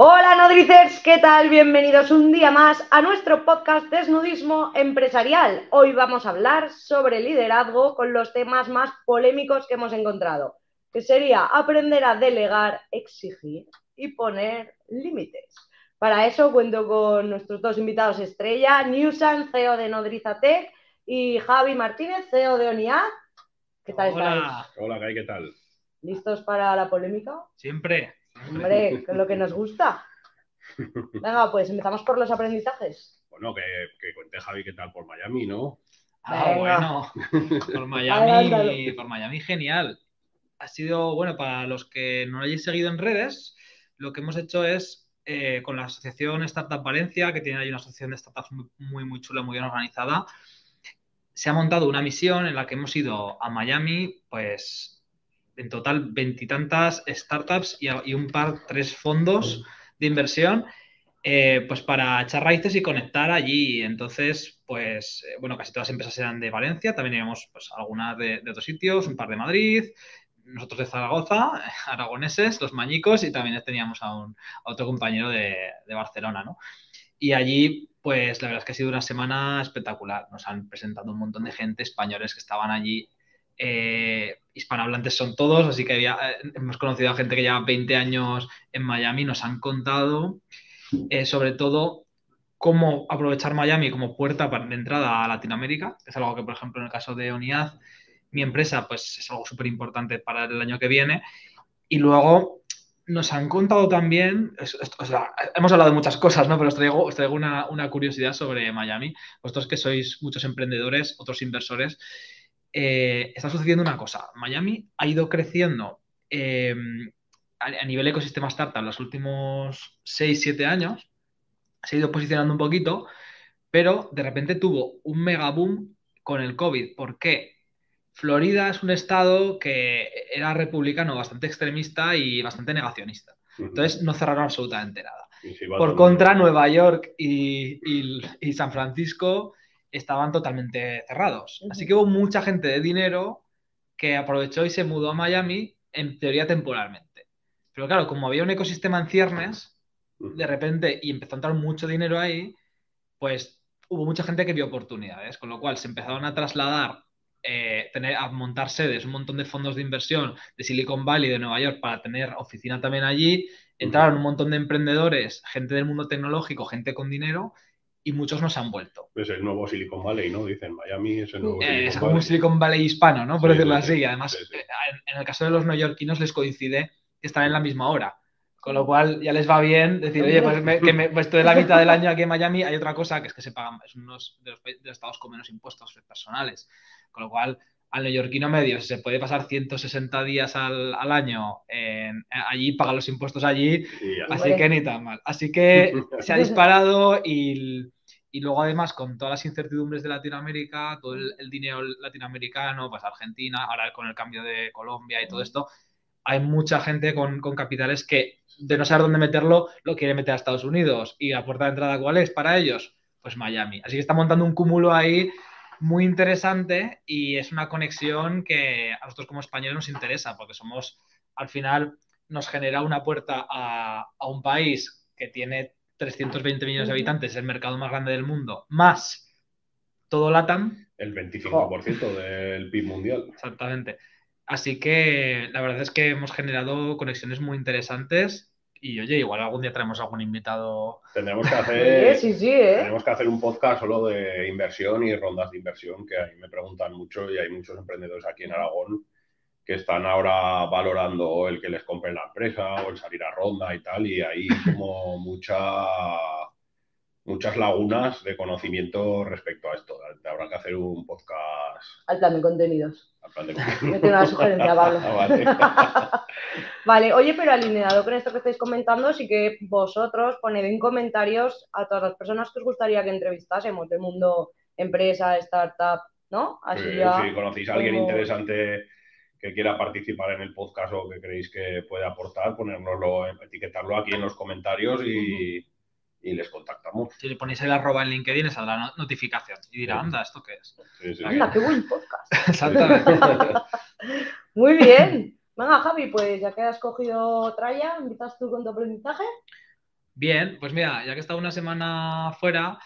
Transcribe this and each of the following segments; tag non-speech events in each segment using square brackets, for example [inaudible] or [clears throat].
Hola nodricers, ¿qué tal? Bienvenidos un día más a nuestro podcast Desnudismo Empresarial. Hoy vamos a hablar sobre liderazgo con los temas más polémicos que hemos encontrado, que sería aprender a delegar, exigir y poner límites. Para eso cuento con nuestros dos invitados estrella, Newsan, CEO de Nodrizatec, y Javi Martínez, CEO de ONIAD. ¿Qué tal Hola. estáis? Hola, Kai, ¿qué tal? ¿Listos para la polémica? Siempre. Hombre, [laughs] lo que nos gusta. Venga, pues empezamos por los aprendizajes. Bueno, que, que cuente Javi qué tal por Miami, ¿no? Ah, Venga. bueno. [laughs] Por. Miami, por Miami, genial. Ha sido, bueno, para los que no lo hayáis seguido en redes, lo que hemos hecho es eh, con la asociación Startup Valencia, que tiene ahí una asociación de startups muy, muy, muy chula, muy bien organizada, se ha montado una misión en la que hemos ido a Miami, pues en total veintitantas startups y, un par, tres fondos de inversión, eh, pues para echar raíces y conectar allí. Entonces, pues, eh, bueno, casi todas las empresas eran de Valencia, también íbamos pues algunas de, de otros sitios, un par de Madrid, nosotros de Zaragoza, [laughs] aragoneses, los mañicos, y también teníamos a, un, a otro compañero de, de Barcelona, ¿no? Y allí, pues la verdad es que ha sido una semana espectacular. Nos han presentado un montón de gente, españoles que estaban allí. Eh, hispanohablantes son todos, así que eh, hemos conocido a gente que lleva 20 años en Miami, nos han contado eh, sobre todo cómo aprovechar Miami como puerta de entrada a Latinoamérica, es algo que, por ejemplo, en el caso de ONIAD, mi empresa, pues es algo súper importante para el año que viene. Y luego nos han contado también, o sea, hemos hablado de muchas cosas, ¿no? Pero os traigo, os traigo una, una curiosidad sobre Miami. Vosotros que sois muchos emprendedores, otros inversores, eh, está sucediendo una cosa. Miami ha ido creciendo eh, a, a nivel ecosistema startup los últimos 6, 7 años. Se ha ido posicionando un poquito, pero de repente tuvo un mega boom con el COVID. ¿Por qué? Florida es un estado que era republicano bastante extremista y bastante negacionista. Entonces no cerraron absolutamente nada. Por contra, Nueva York y, y- y San Francisco estaban totalmente cerrados. Así que hubo mucha gente de dinero que aprovechó y se mudó a Miami, en teoría temporalmente. Pero claro, como había un ecosistema en ciernes, de repente, y empezó a entrar mucho dinero ahí, pues hubo mucha gente que vio oportunidades, con lo cual se empezaron a trasladar, eh, tener, a montar sedes, un montón de fondos de inversión de Silicon Valley, de Nueva York, para tener oficina también allí. Entraron un montón de emprendedores, gente del mundo tecnológico, gente con dinero, y muchos nos han vuelto. Es el nuevo Silicon Valley, ¿no? Dicen Miami es el nuevo Eh, Silicon es como Valley. un Silicon Valley hispano, ¿no? Por Sí, decirlo sí, así. además, Sí, sí. eh, en, en el caso de los neoyorquinos les coincide que están en la misma hora. Con lo cual ya les va bien decir, oye, pues, me- que me, pues estoy la mitad del año aquí en Miami. Hay otra cosa que es que se pagan, es uno de los, de los estados con menos impuestos personales. Con lo cual, al neoyorquino medio, si se puede pasar 160 días al, al año en- allí, paga los impuestos allí. Así que ni tan mal. Así que [laughs] se ha disparado y, y luego además con todas las incertidumbres de Latinoamérica, todo el, dinero latinoamericano, pues Argentina, ahora con el cambio de Colombia y todo esto, hay mucha gente con, con capitales que de no saber dónde meterlo, lo quiere meter a Estados Unidos. ¿Y la puerta de entrada cuál es para ellos? Pues Miami. Así que está montando un cúmulo ahí muy interesante y es una conexión que a nosotros como españoles nos interesa porque somos, al final, nos genera una puerta a, a un país que tiene 320 millones de habitantes, es el mercado más grande del mundo, más todo LATAM, El 25% del PIB mundial. exactamente. Así que la verdad es que hemos generado conexiones muy interesantes y oye, igual algún día traemos algún invitado. Tendremos que [laughs] hacer, sí, sí, ¿eh? tenemos que hacer un podcast solo de inversión y rondas de inversión, que ahí me preguntan mucho y hay muchos emprendedores aquí en Aragón que están ahora valorando el que les compren la empresa o el salir a ronda y tal, y hay como mucha, muchas lagunas de conocimiento respecto a esto. Habrá que hacer un podcast Al plan de contenidos. al plan de... [laughs] Mete una sugerencia, [laughs] Pablo. Ah, vale. [laughs] Vale, oye, pero alineado con esto que estáis comentando, sí que vosotros poned en comentarios a todas las personas que os gustaría que entrevistásemos del mundo empresa, startup, ¿no? Así Sí, ya. si conocéis a alguien como- interesante que quiera participar en el podcast o que creéis que puede aportar, ponérnoslo, etiquetarlo aquí en los comentarios y, y les contactamos. Si le ponéis el arroba en LinkedIn, les saldrá no- notificación y dirá, Sí. anda, ¿esto qué es? Sí, sí, sí. Anda, qué buen podcast. [laughs] Exactamente. [laughs] Muy bien. Venga, Javi, pues ya que has cogido tralla, ¿invitas tú con tu aprendizaje? Bien, pues mira, ya que he estado una semana fuera,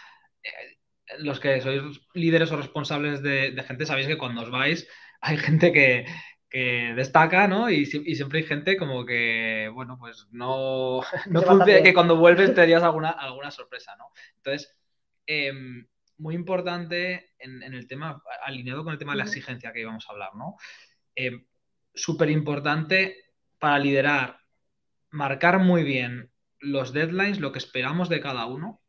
eh, los que sois líderes o responsables de, gente, sabéis que cuando os vais hay gente que, destaca, ¿no? Y, siempre hay gente como que, bueno, pues no, [laughs] no que cuando vuelves [laughs] te darías alguna, alguna sorpresa, ¿no? Entonces, em, muy importante en, el tema, alineado con el tema de la exigencia que íbamos a hablar, ¿no? Em, Súper importante para liderar, marcar muy bien los deadlines, lo que esperamos de cada uno,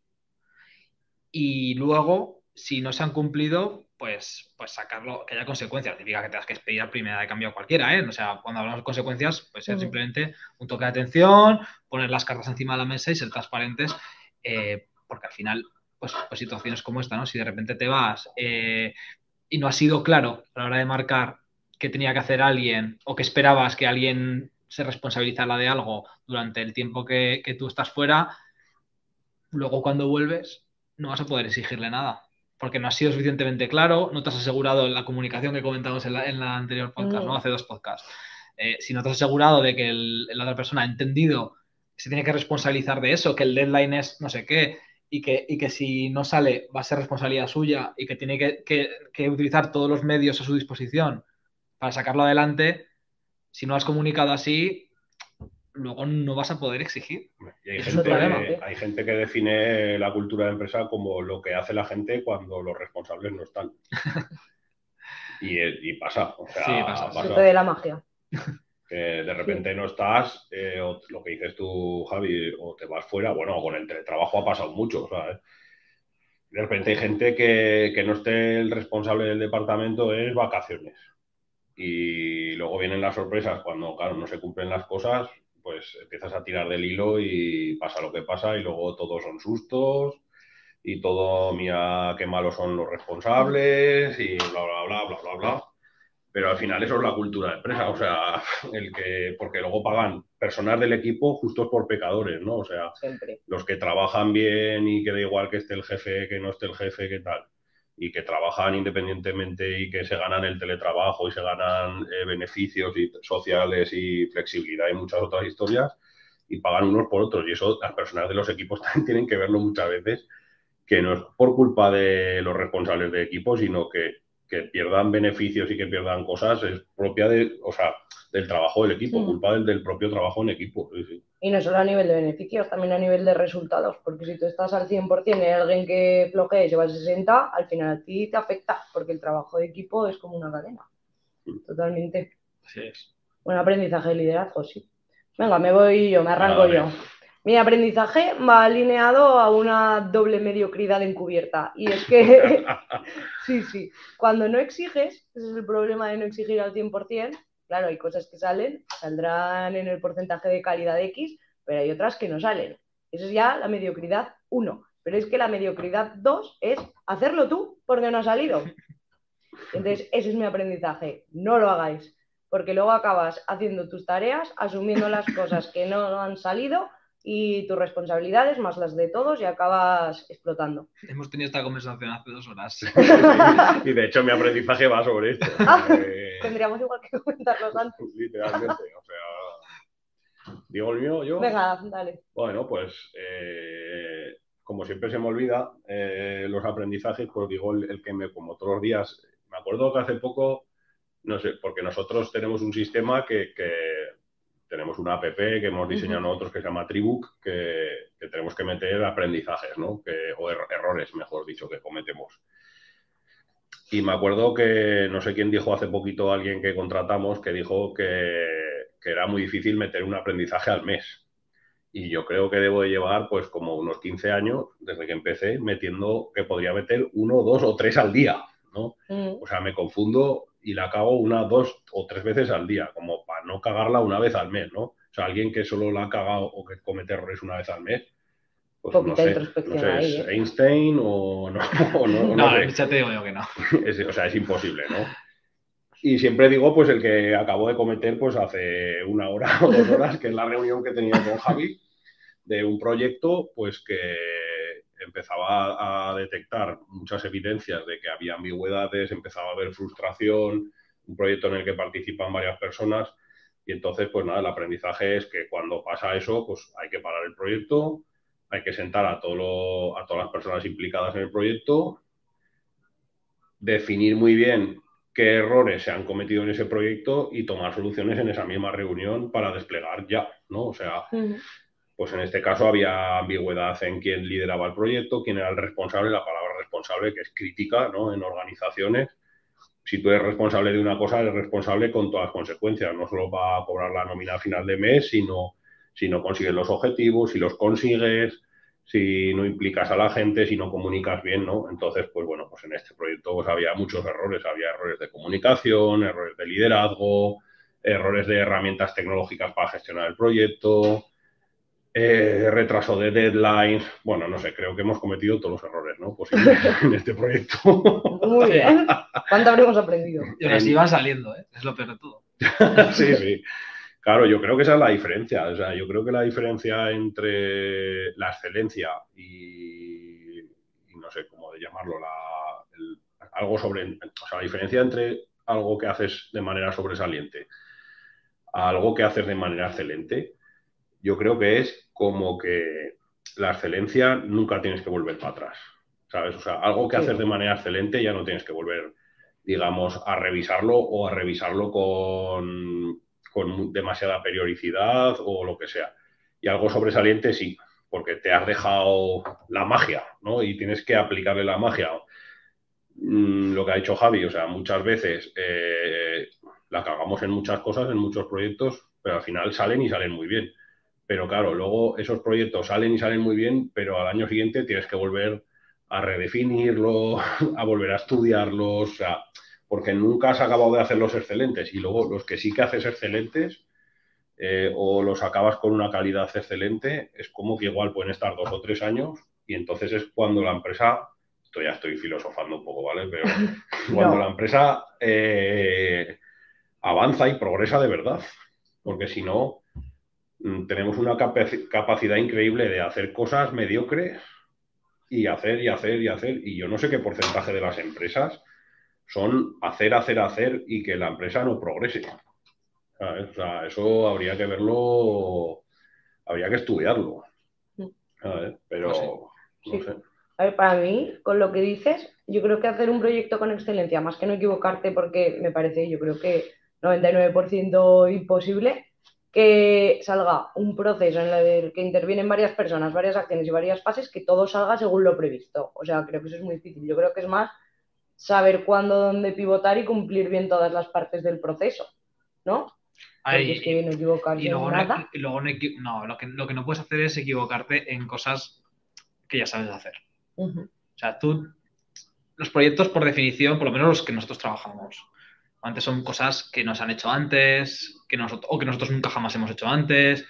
y luego, si no se han cumplido, pues, pues sacarlo, que haya consecuencias. Significa que tengas que expedir a primera de cambio a cualquiera, ¿eh? O sea, cuando hablamos de consecuencias, pues ser simplemente un toque de atención, poner las cartas encima de la mesa y ser transparentes, eh, porque al final, pues, pues, situaciones como esta, ¿no? Si de repente te vas eh, y no ha sido claro a la hora de marcar qué tenía que hacer alguien o que esperabas que alguien se responsabilizara de algo durante el tiempo que, que tú estás fuera, luego cuando vuelves no vas a poder exigirle nada, porque no has sido suficientemente claro, no te has asegurado en la comunicación que comentamos en la, anterior podcast, ¿no? Mm. Hace dos podcasts. Eh, si no te has asegurado de que la otra persona ha entendido que se tiene que responsabilizar de eso, que el deadline es no sé qué, y que, y que si no sale va a ser responsabilidad suya y que tiene que, que, utilizar todos los medios a su disposición para sacarlo adelante, si no has comunicado así, luego no vas a poder exigir. hay, gente, hay gente que define la cultura de empresa como lo que hace la gente cuando los responsables no están. [laughs] y, pasa. O sea, sí, pasa. de la magia. Que de repente no estás, eh, o lo que dices tú, Javi, o te vas fuera. Bueno, con el teletrabajo ha pasado mucho. ¿sabes? De repente hay gente que, que no esté el responsable del departamento es vacaciones. Y luego vienen las sorpresas cuando, claro, no se cumplen las cosas pues empiezas a tirar del hilo y pasa lo que pasa y luego todos son sustos y todo, mira qué malos son los responsables y bla, bla, bla, bla, bla, bla. Pero al final eso es la cultura de empresa, o sea, [laughs] el que, porque luego pagan personas del equipo justos por pecadores, ¿no? O sea, los que trabajan bien y que da igual que esté el jefe, que no esté el jefe, qué tal y que trabajan independientemente y que se ganan el teletrabajo y se ganan eh, beneficios y sociales y flexibilidad y muchas otras historias y pagan unos por otros. Y eso las personas de los equipos [laughs] también tienen que verlo muchas veces, que no es por culpa de los responsables de equipo, sino que, que pierdan beneficios y que pierdan cosas es propia de, o sea, del trabajo del equipo, mm. culpa del, del, propio trabajo en equipo. Y no solo a nivel de beneficios, también a nivel de resultados, porque si tú estás al 100% y hay alguien que flojee y se va al 60, al final a ti te afecta, porque el trabajo de equipo es como una cadena. Totalmente. Así es. Buen aprendizaje de liderazgo, sí. Venga, me voy yo, me arranco yo. Mi aprendizaje va alineado a una doble mediocridad encubierta. Y es que, [laughs] sí, sí, cuando no exiges, ese es el problema de no exigir al 100%, Claro, hay cosas que salen, saldrán en el porcentaje de calidad X, pero hay otras que no salen. Eso es ya la mediocridad 1. Pero es que la mediocridad 2 es hacerlo tú porque no ha salido. Entonces, ese es mi aprendizaje. No lo hagáis, porque luego acabas haciendo tus tareas, asumiendo las cosas que no han salido y tus responsabilidades más las de todos y acabas explotando. Hemos tenido esta conversación hace dos horas. [laughs] y de hecho mi aprendizaje va sobre esto. [laughs] Ah, eh, tendríamos igual que comentarlo antes. [laughs] Literalmente, o sea... Digo el mío, yo. Venga, dale. Bueno, pues eh, como siempre se me olvida eh, los aprendizajes, pues digo el, que me, como todos los días, me acuerdo que hace poco, no sé, porque nosotros tenemos un sistema que tenemos una app que hemos diseñado nosotros que se llama Tribook, que, tenemos que meter aprendizajes, ¿no? Que, o errores, mejor dicho, que cometemos. Y me acuerdo que no sé quién dijo hace poquito alguien que contratamos que dijo que, que, era muy difícil meter un aprendizaje al mes. Y yo creo que debo de llevar pues como unos 15 años desde que empecé metiendo que podría meter uno, dos o tres al día, ¿no? Mm. O sea, me confundo y la cago una, dos o tres veces al día, como para no cagarla una vez al mes, ¿no? O sea, alguien que solo la ha cagado o que comete errores una vez al mes, pues no sé, no sé es ¿eh? Einstein o no. [laughs] O no, no, ya te digo yo que no. [laughs] o sea, es imposible, ¿no? Y siempre digo, pues el que acabo de cometer, pues hace una hora [laughs] o dos horas, que es la reunión que tenía con Javi, de un proyecto, pues que empezaba a detectar muchas evidencias de que había ambigüedades, empezaba a haber frustración, un proyecto en el que participan varias personas y entonces, pues nada, el aprendizaje es que cuando pasa eso, pues hay que parar el proyecto, hay que sentar a, todo lo- a todas las personas implicadas en el proyecto, definir muy bien qué errores se han cometido en ese proyecto y tomar soluciones en esa misma reunión para desplegar ya, ¿no? O sea, Ujú. Pues en este caso había ambigüedad en quién lideraba el proyecto, quién era el responsable, la palabra responsable que es crítica, ¿no? En organizaciones. Si tú eres responsable de una cosa, eres responsable con todas las consecuencias, no solo para cobrar la nómina a final de mes, sino si no consigues los objetivos, si los consigues, si no implicas a la gente, si no comunicas bien, ¿no? Entonces, pues bueno, pues en este proyecto pues había muchos errores, había errores de comunicación, errores de liderazgo, errores de herramientas tecnológicas para gestionar el proyecto, eh, retraso de deadlines, bueno, no sé, creo que hemos cometido todos los errores, ¿no? Posibles [laughs] en este proyecto. Muy bien. [laughs] ¿Cuánto habremos aprendido? Y así van saliendo, ¿eh? Es lo peor de todo. [laughs] Sí, sí. Claro, yo creo que esa es la diferencia. O sea, yo creo que la diferencia entre la excelencia y, y no sé cómo de llamarlo, la- el- algo sobre, o sea, la diferencia entre algo que haces de manera sobresaliente a algo que haces de manera excelente, yo creo que es como que la excelencia nunca tienes que volver para atrás, ¿sabes? O sea, algo que Sí. haces de manera excelente ya no tienes que volver, digamos, a revisarlo o a revisarlo con, con demasiada periodicidad o lo que sea. Y algo sobresaliente sí, porque te has dejado la magia, ¿no? Y tienes que aplicarle la magia. Mm, lo que ha dicho Javi, o sea, muchas veces eh, la cagamos en muchas cosas, en muchos proyectos, pero al final salen y salen muy bien. Pero claro, luego esos proyectos salen y salen muy bien, pero al año siguiente tienes que volver a redefinirlo, [laughs] a volver a estudiarlos, o sea, porque nunca has acabado de hacerlos excelentes y luego los que sí que haces excelentes eh, o los acabas con una calidad excelente, es como que igual pueden estar dos o tres años y entonces es cuando la empresa, esto ya estoy filosofando un poco, ¿vale? Pero [laughs] cuando No. la empresa eh, avanza y progresa de verdad, porque si no, tenemos una capaci- capacidad increíble de hacer cosas mediocres y hacer y hacer y hacer, y yo no sé qué porcentaje de las empresas son hacer, hacer, hacer y que la empresa no progrese. ¿Sabes? O sea, eso habría que verlo, habría que estudiarlo. ¿sabes? Pero, no Sí. sé. A ver, para mí, con lo que dices, yo creo que hacer un proyecto con excelencia, más que no equivocarte, porque me parece, yo creo que 99% imposible, que salga un proceso en el que intervienen varias personas, varias acciones y varias fases, que todo salga según lo previsto. O sea, creo que eso es muy difícil. Yo creo que es más saber cuándo, dónde pivotar y cumplir bien todas las partes del proceso, ¿no? Ay, es que no equivocarse y luego, en no, nada. y luego no equi- no, lo que, lo que no puedes hacer es equivocarte en cosas que ya sabes hacer. O sea, tú, los proyectos por definición, por lo menos los que nosotros trabajamos, antes son cosas que nos han hecho antes, que nosotros, o que nosotros nunca jamás hemos hecho antes,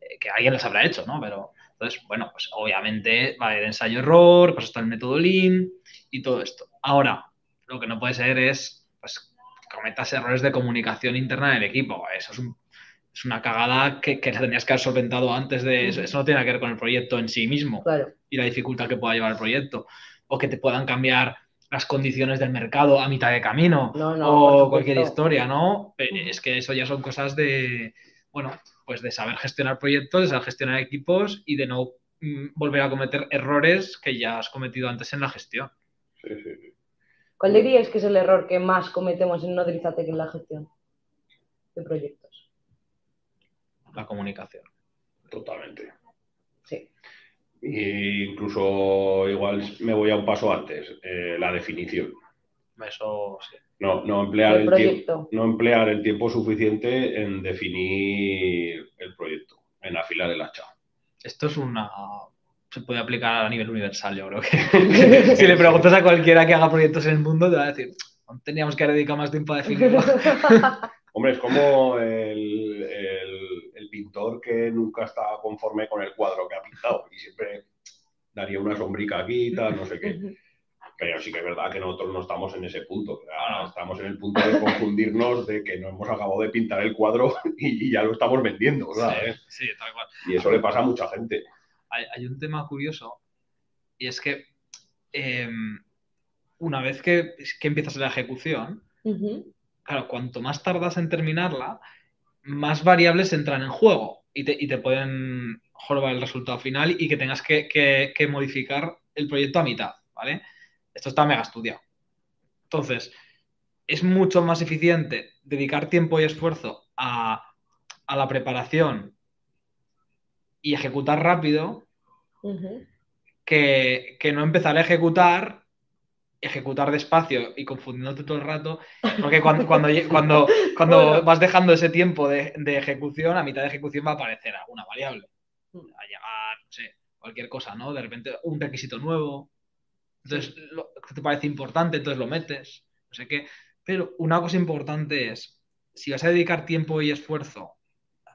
eh, que alguien las habrá hecho, ¿no? Pero entonces, bueno, pues obviamente va a haber ensayo-error, pues está el método Lean y todo esto. Ahora, lo que no puede ser es, pues, que cometas errores de comunicación interna en el equipo. Eso es, un- es una cagada que, que la tenías que haber solventado antes de eso. Eso no tiene que ver con el proyecto en sí mismo Claro. y la dificultad que pueda llevar el proyecto. O que te puedan cambiar las condiciones del mercado a mitad de camino. No, no, o cualquier historia, ¿no? Eh. Es que eso ya son cosas de, bueno, pues de saber gestionar proyectos, de saber gestionar equipos y de no mm, volver a cometer errores que ya has cometido antes en la gestión. Sí, sí, sí. ¿Cuál diríais que es el error que más cometemos en Nodrizatec en la gestión de proyectos? La comunicación. Totalmente. Sí. Y incluso igual me voy a un paso antes, eh, la definición. Eso sí. No, no, emplear el tiempo, no emplear el tiempo suficiente en definir el proyecto, en afilar el hacha. Esto es una. Se puede aplicar a nivel universal, yo creo que. [laughs] si le preguntas a cualquiera que haga proyectos en el mundo, te va a decir, "No teníamos que dedicar más tiempo a definirlo. [laughs] Hombre, es como el pintor que nunca está conforme con el cuadro que ha pintado y siempre daría una sombrica aquí tal, no sé qué. Pero sí que es verdad que nosotros no estamos en ese punto. Ah. Estamos en el punto de confundirnos de que no hemos acabado de pintar el cuadro [laughs] y, y ya lo estamos vendiendo, ¿sabes? Sí, sí, tal cual. Y eso le pasa a mucha gente. hay, hay un tema curioso y es que eh, una vez que, que empiezas la ejecución, Ujú. claro, cuanto más tardas en terminarla, más variables entran en juego y te, y te pueden jorba el resultado final y que tengas que, que- que modificar el proyecto a mitad, ¿vale? Esto está mega estudiado. Entonces, es mucho más eficiente dedicar tiempo y esfuerzo a, a la preparación y ejecutar rápido que, que no empezar a ejecutar, ejecutar despacio y confundiéndote todo el rato, porque cuando, cuando, cuando, cuando [laughs] Bueno. vas dejando ese tiempo de, de ejecución, a mitad de ejecución va a aparecer alguna variable. Mm. Va a llegar, no sé, cualquier cosa, ¿no? De repente un requisito nuevo. Entonces, lo te parece importante, entonces lo metes, no sé qué. Pero una cosa importante es, si vas a dedicar tiempo y esfuerzo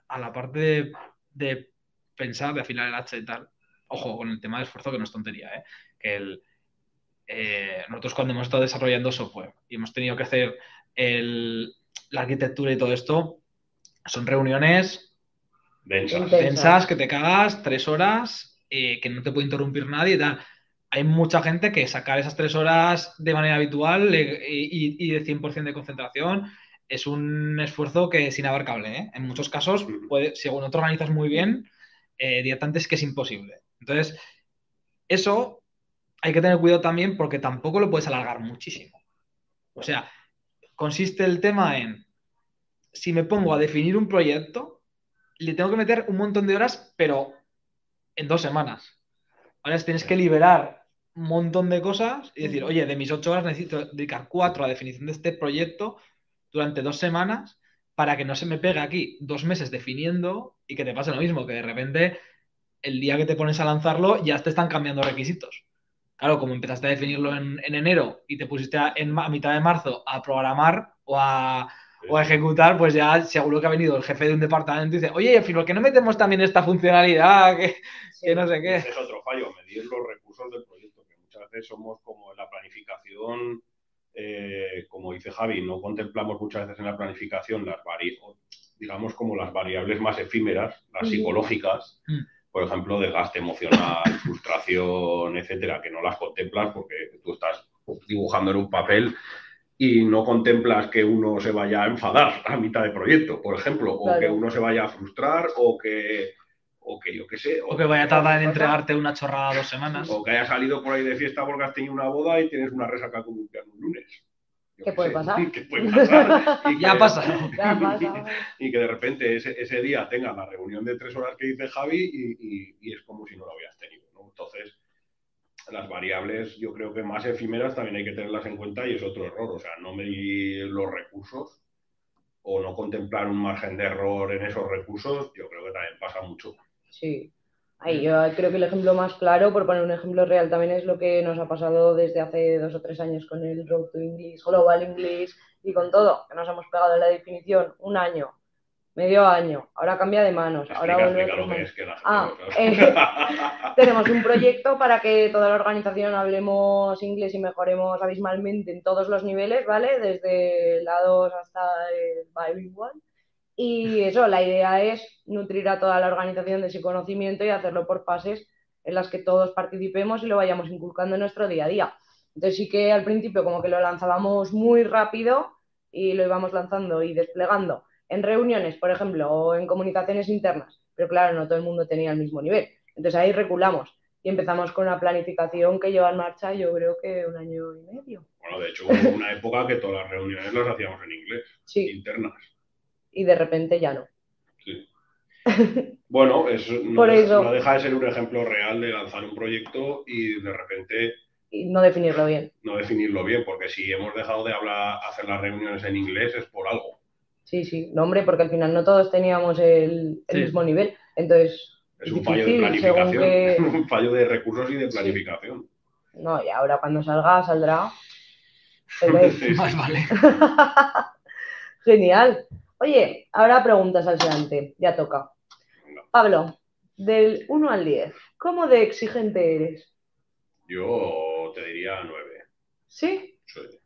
a la parte de, de pensar, de afilar el hacha y tal, ojo con el tema de esfuerzo, que no es tontería, ¿eh? Que el, eh, nosotros cuando hemos estado desarrollando software y hemos tenido que hacer el- la arquitectura y todo esto, son reuniones Densas. Que te cagas, tres horas, eh, que no te puede interrumpir nadie y tal. Hay mucha gente que sacar esas tres horas de manera habitual eh, y, y de 100% de concentración es un esfuerzo que es inabarcable. ¿eh? En muchos casos, puede, según no te organizas muy bien, eh, directamente es que es imposible. Entonces, eso hay que tener cuidado también porque tampoco lo puedes alargar muchísimo. O sea, consiste el tema en, si me pongo a definir un proyecto, le tengo que meter un montón de horas, pero en dos semanas. Ahora tienes que liberar un montón de cosas y decir, oye, de mis ocho horas necesito dedicar cuatro a definición de este proyecto durante dos semanas para que no se me pegue aquí dos meses definiendo y que te pase lo mismo, que de repente el día que te pones a lanzarlo ya te están cambiando requisitos. Claro, como empezaste a definirlo en, en enero y te pusiste a, en, a mitad de marzo a programar o a, o a ejecutar, pues ya seguro que ha venido el jefe de un departamento y dice, oye, ¿por qué no metemos también esta funcionalidad? [laughs] Que, Sí. que no sé qué. Ese es otro fallo, medir los recursos del proyecto, que muchas veces somos como en la planificación, eh, como dice Javi, no contemplamos muchas veces en la planificación las vari o, digamos como las variables más efímeras, las psicológicas, Mm. Por ejemplo, desgaste emocional, [coughs] frustración, etcétera, que no las contemplas porque tú estás dibujando en un papel y no contemplas que uno se vaya a enfadar a mitad de proyecto, por ejemplo, o Claro. que uno se vaya a frustrar o que, o que yo qué sé. O que vaya a tardar en entregarte una chorrada dos semanas. O que hayas salido por ahí de fiesta porque has tenido una boda y tienes una resaca piano un lunes. ¿Qué puede sé, pasar? [laughs] ¿Qué puede [laughs] pasar? Y Ya que- pasa. Ya pasa. [laughs] Y que de repente ese, ese día tengas la reunión de tres horas que dice Javi y, y- y es como si no lo habías tenido. ¿no? Entonces, las variables yo creo que más efímeras también hay que tenerlas en cuenta y es otro error. O sea, no medir los recursos o no contemplar un margen de error en esos recursos, yo creo que también pasa mucho. Sí. Ay, yo creo que el ejemplo más claro, por poner un ejemplo real, también es lo que nos ha pasado desde hace dos o tres años con el Road to English, Global English y con todo, que nos hemos pegado en la definición un año, medio año, ahora cambia de manos, ahora Explica, vuelve a explica lo otras que manos. es que la gente Ah, sabe. [laughs] Tenemos un proyecto para que toda la organización hablemos inglés y mejoremos abismalmente en todos los niveles, ¿vale? Desde la 2 hasta el bilingual. Y eso, la idea es nutrir a toda la organización de ese conocimiento y hacerlo por fases en las que todos participemos y lo vayamos inculcando en nuestro día a día. Entonces sí que al principio como que lo lanzábamos muy rápido y lo íbamos lanzando y desplegando en reuniones, por ejemplo, o en comunicaciones internas. Pero claro, no todo el mundo tenía el mismo nivel. Entonces ahí reculamos y empezamos con una planificación que lleva en marcha yo creo que un año y medio. Bueno, de hecho, hubo una época que todas las reuniones las hacíamos en inglés, Sí, internas. Y de repente ya no. Sí. Bueno, es, [laughs] no, Por deja, eso. no deja de ser un ejemplo real de lanzar un proyecto y de repente Y no definirlo bien. no definirlo bien, porque si hemos dejado de hablar, hacer las reuniones en inglés es por algo. Sí, sí, no hombre, porque al final no todos teníamos el, el Sí. mismo nivel. Entonces, Es un fallo de planificación, que- [laughs] un fallo de recursos y de planificación. no, y ahora cuando salga, saldrá. Sí, [laughs] vale. Genial. Oye, ahora preguntas al seante, ya toca. Pablo, del 1 al 10, ¿cómo de exigente eres? Yo te diría nueve. ¿Sí? Soy-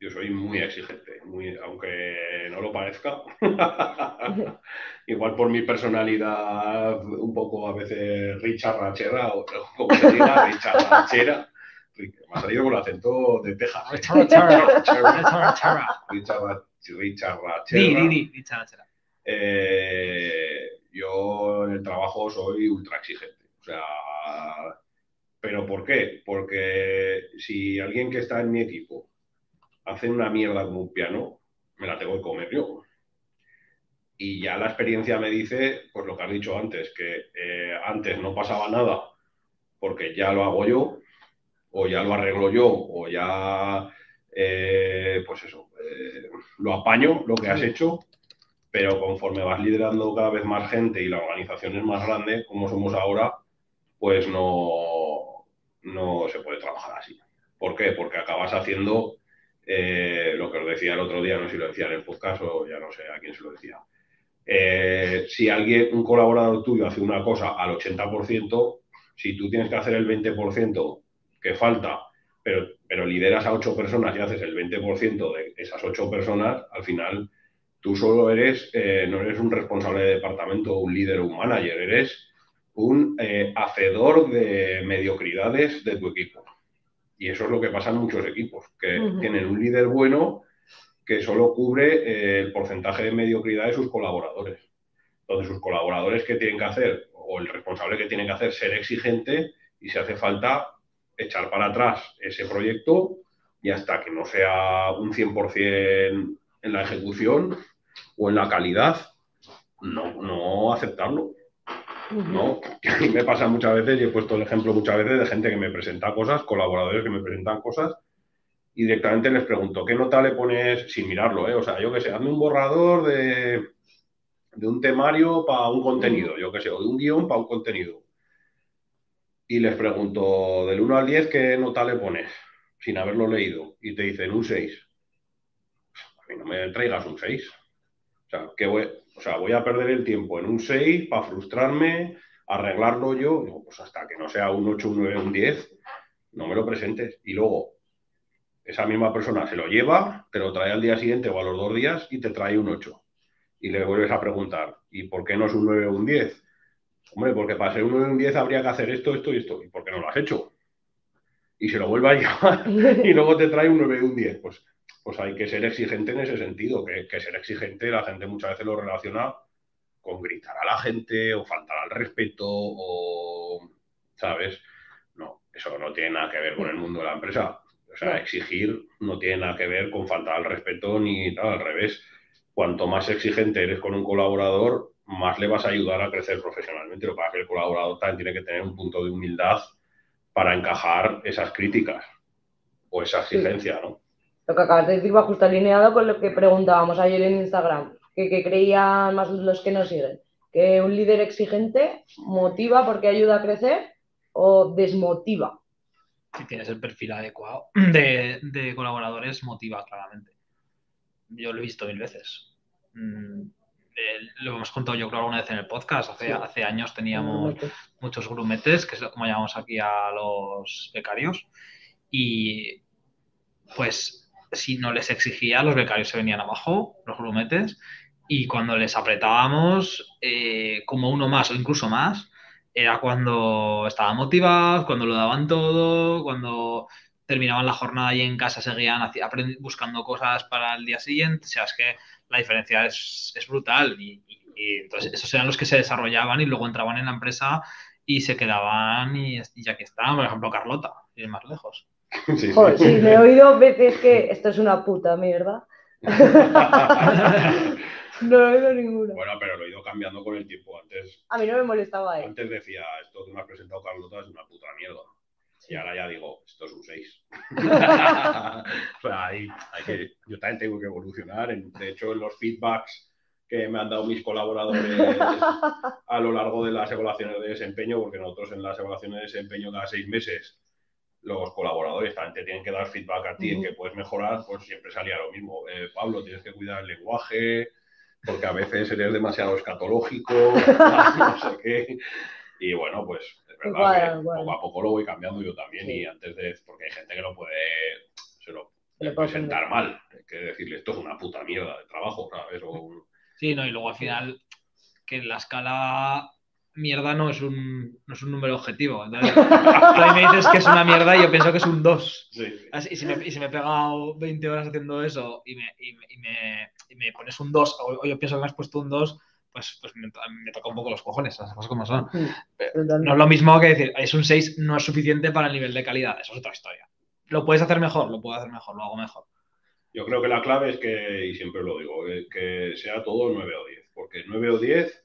yo soy muy exigente, muy, aunque no lo parezca. [laughs] Igual por mi personalidad un poco a veces richarrachera, o como se diga, [laughs] richarrachera. Me ha salido con el acento de Texas. Richarrachera. Di, chara, chara. Eh, Yo en el trabajo soy ultra exigente. O sea, ¿pero por qué? Porque si alguien que está en mi equipo hace una mierda con un piano, me la tengo que comer yo. Y ya la experiencia me dice, pues lo que has dicho antes, que eh, antes no pasaba nada porque ya lo hago yo, o ya lo arreglo yo, o ya, eh, pues eso, eh, lo apaño, lo que has hecho, pero conforme vas liderando cada vez más gente y la organización es más grande, como somos ahora, pues no, no se puede trabajar así. ¿Por qué? Porque acabas haciendo lo que os decía el otro día, no sé si lo decía en el podcast o ya no sé a quién se lo decía eh, si alguien, un colaborador tuyo hace una cosa al 80%, si tú tienes que hacer el 20% que falta, pero, pero lideras a 8 personas y haces el 20% de esas 8 personas, al final tú solo eres, eh, no eres un responsable de departamento, un líder o un manager, eres un eh, hacedor de mediocridades de tu equipo. Y eso es lo que pasa en muchos equipos, que tienen un líder bueno, que solo cubre eh, el porcentaje de mediocridad de sus colaboradores. Entonces, sus colaboradores que tienen que hacer, o el responsable que tiene que hacer, ser exigente y si hace falta echar para atrás ese proyecto y hasta que no sea un 100% en la ejecución o en la calidad, no, no aceptarlo. ¿no? a mí me pasa muchas veces, y he puesto el ejemplo muchas veces de gente que me presenta cosas, colaboradores que me presentan cosas y directamente les pregunto, ¿qué nota le pones sin mirarlo? Eh? O sea, yo qué sé, hazme un borrador de, de un temario para un contenido, yo qué sé, o de un guion para un contenido. Y les pregunto, del 1 al 10, ¿qué nota le pones? Sin haberlo leído. Y te dicen un 6. A mí no me traigas un 6. O sea, que voy, o sea, voy a perder el tiempo en un 6 para frustrarme, arreglarlo yo. pues hasta que no sea un 8, un 9, un 10, no me lo presentes. Y luego, esa misma persona se lo lleva, te lo trae al día siguiente o a los dos días y te trae un 8. Y le vuelves a preguntar, ¿y por qué no es un 9 o un 10? Hombre, porque para ser un 9 o un 10 habría que hacer esto, esto y esto. ¿Y por qué no lo has hecho? Y se lo vuelve a [laughs] llevar y luego te trae un 9 o un 10. Pues, pues hay que ser exigente en ese sentido, que, que ser exigente la gente muchas veces lo relaciona con gritar a la gente o faltar al respeto o, ¿sabes? No, eso no tiene nada que ver con el mundo de la empresa o sea, exigir no tiene nada que ver con faltar al respeto ni tal, al revés. Cuanto más exigente eres con un colaborador, más le vas a ayudar a crecer profesionalmente. Lo que pasa es que el colaborador también tiene que tener un punto de humildad para encajar esas críticas o esa exigencia, ¿no? Lo que acabas de decir va justo alineado con lo que preguntábamos ayer en Instagram, que, que creían más los que nos siguen, que un líder exigente motiva porque ayuda a crecer o desmotiva si tienes el perfil adecuado de, colaboradores, motiva claramente. Yo lo he visto mil veces. Mm, lo hemos contado yo creo alguna vez en el podcast. Hace, hace años teníamos muchos grumetes, que es como llamamos aquí a los becarios. Y pues si no les exigía, los becarios se venían abajo, los grumetes. Y cuando les apretábamos, eh, como uno más o incluso más, era cuando estaban motivados, cuando lo daban todo, cuando terminaban la jornada y en casa seguían buscando cosas para el día siguiente. O sea, es que la diferencia es, brutal. Y, entonces esos eran los que se desarrollaban y luego entraban en la empresa y se quedaban y, ya que estaban, por ejemplo, Carlota, y más lejos. [laughs] Sí, sí, me he oído veces que esto es una puta mierda. [laughs] No he oído ninguna. Bueno, pero lo he ido cambiando con el tiempo. Antes. A mí no me molestaba, ¿eh? Antes decía, esto que me has presentado Carlota es una puta mierda. Y ahora ya digo, esto es un 6. o sea, hay, que, yo también tengo que evolucionar. De hecho, en los feedbacks que me han dado mis colaboradores a lo largo de las evaluaciones de desempeño, porque nosotros en las evaluaciones de desempeño cada seis meses los colaboradores también te tienen que dar feedback a ti en que puedes mejorar, pues siempre salía lo mismo. Eh, Pablo, tienes que cuidar el lenguaje, porque a veces eres demasiado escatológico, [laughs] no sé qué. Y bueno, pues verdad que poco a poco lo voy cambiando yo también y antes de, porque hay gente que lo puede, se lo puede presentar mal, hay que decirle esto es una puta mierda de trabajo, ¿sabes? Sí, no, y luego al final que en la escala mierda no es un, no es un número objetivo. Entonces, me dices que es una mierda y yo pienso que es un 2. Y, si me, y, si me, he pegado 20 horas haciendo eso y me, y me, y me pones un 2 o, yo pienso que me has puesto un 2, pues, pues me, me toca un poco los cojones, las cosas como son. No es lo mismo que decir, es un 6, no es suficiente para el nivel de calidad, eso es otra historia. ¿Lo puedes hacer mejor? Lo puedo hacer mejor, lo hago mejor. Yo creo que la clave es que, y siempre lo digo, que, que sea todo 9 o 10, porque 9 o 10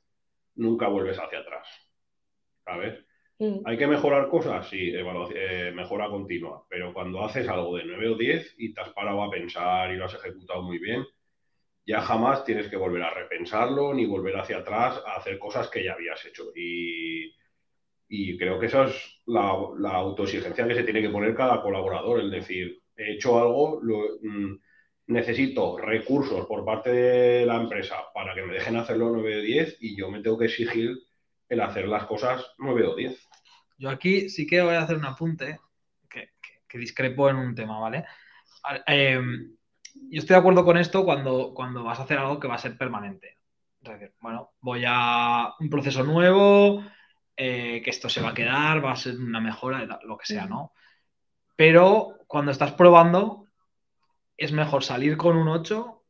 nunca vuelves hacia atrás. ¿Sabes? ¿Hay que mejorar cosas? Sí, eh, mejora continua, pero cuando haces algo de 9 o 10 y te has parado a pensar y lo has ejecutado muy bien, ya jamás tienes que volver a repensarlo ni volver hacia atrás a hacer cosas que ya habías hecho. Y, y creo que esa es la, autoexigencia que se tiene que poner cada colaborador, el decir, he hecho algo, mm, necesito recursos por parte de la empresa para que me dejen hacerlo 9 o 10 y yo me tengo que exigir el hacer las cosas 9 o 10. Yo aquí sí que voy a hacer un apunte que, que- discrepo en un tema, ¿vale? Eh, yo estoy de acuerdo con esto cuando, cuando vas a hacer algo que va a ser permanente. Es decir, bueno, voy a un proceso nuevo, eh, que esto se va a quedar, va a ser una mejora, lo que sea, ¿no? Pero cuando estás probando, es mejor salir con un 8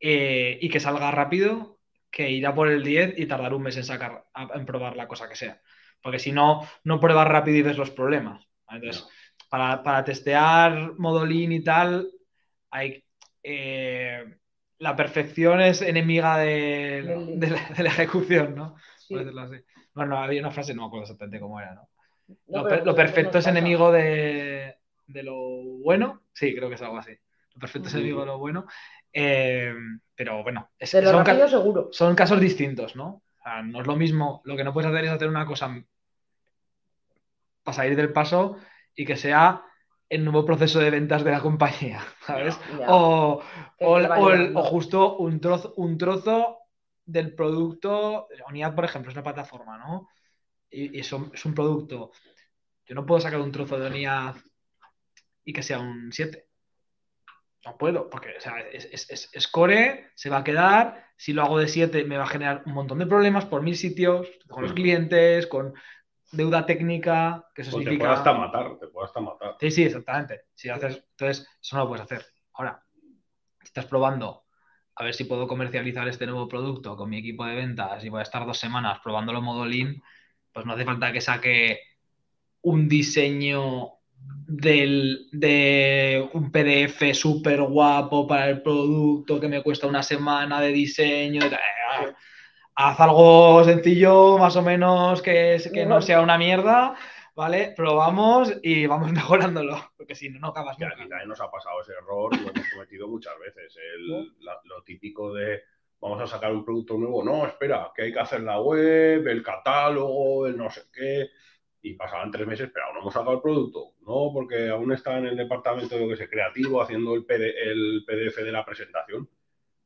eh, y que salga rápido que ir a por el 10 y tardar un mes en sacar, en probar la cosa que sea. Porque si no, no pruebas rápido y ves los problemas. ¿vale? Entonces, para, para testear modo lean y tal, hay, eh, la perfección es enemiga de, la, de la ejecución, ¿no? sí. Por decirlo así. Bueno, había una frase, no me acuerdo exactamente cómo era, ¿no? No, Lo, pero perfecto es enemigo de, de lo bueno. Sí, creo que es algo así. Lo perfecto es enemigo de lo bueno. Eh, pero bueno, es- De lo son, ca- seguro. son casos distintos, ¿no? O sea, no es lo mismo. Lo que no puedes hacer es hacer una cosa para salir del paso y que sea el nuevo proceso de ventas de la compañía, [laughs] ¿sabes? Ya. O, o, o el- llevando. o justo un trozo, un trozo del producto. Unidad, por ejemplo, es una plataforma, ¿no? Y, y eso es un producto. Yo no puedo sacar un trozo de unidad y que sea un 7. No puedo, porque o sea, es, es- es- es core, se va a quedar. Si lo hago de 7, me va a generar un montón de problemas por mil sitios, con los Mm. clientes, con deuda técnica, que eso O te significa. puede hasta matar, te puede hasta matar. Sí, sí, exactamente. Si haces, entonces, eso no lo puedes hacer. Ahora, si estás probando a ver si puedo comercializar este nuevo producto con mi equipo de ventas y voy a estar dos semanas probándolo en modo lean, pues no hace falta que saque un diseño del, de un PDF súper guapo para el producto que me cuesta una semana de diseño. y tal. Haz algo sencillo, más o menos, que, es- que no sea una mierda, ¿vale? Probamos y vamos [laughs] mejorándolo, porque si no, no acabas nunca. aquí también nos ha pasado ese error, lo hemos cometido muchas veces. El- la- lo típico de vamos a sacar un producto nuevo, no, espera, que hay que hacer la web, el catálogo, el no sé qué. Y pasaban tres meses, pero aún no hemos sacado el producto. No, porque aún está en el departamento de lo que sé, creativo haciendo el, PD el PDF de la presentación.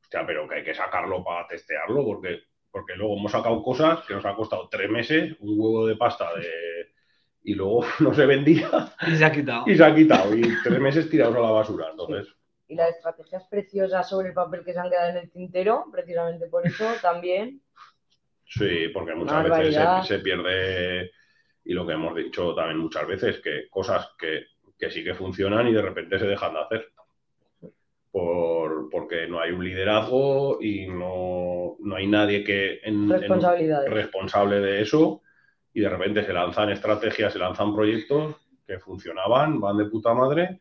Hostia, pero que hay que sacarlo para testearlo, porque, porque luego hemos sacado cosas que nos ha costado tres meses, un huevo de pasta de... y luego [laughs] no se vendía Y se ha quitado. y se ha quitado. Y tres meses tirados a la basura. Entonces, Y las estrategias preciosas sobre el papel que se han quedado en el tintero, precisamente por eso también. sí, porque muchas Una veces se, se pierde, y lo que hemos dicho también muchas veces, que cosas que, que sí que funcionan y de repente se dejan de hacer. Por, porque no hay un liderazgo y no, no hay nadie que en, en- responsable de eso y de repente se lanzan estrategias, se lanzan proyectos que funcionaban, van de puta madre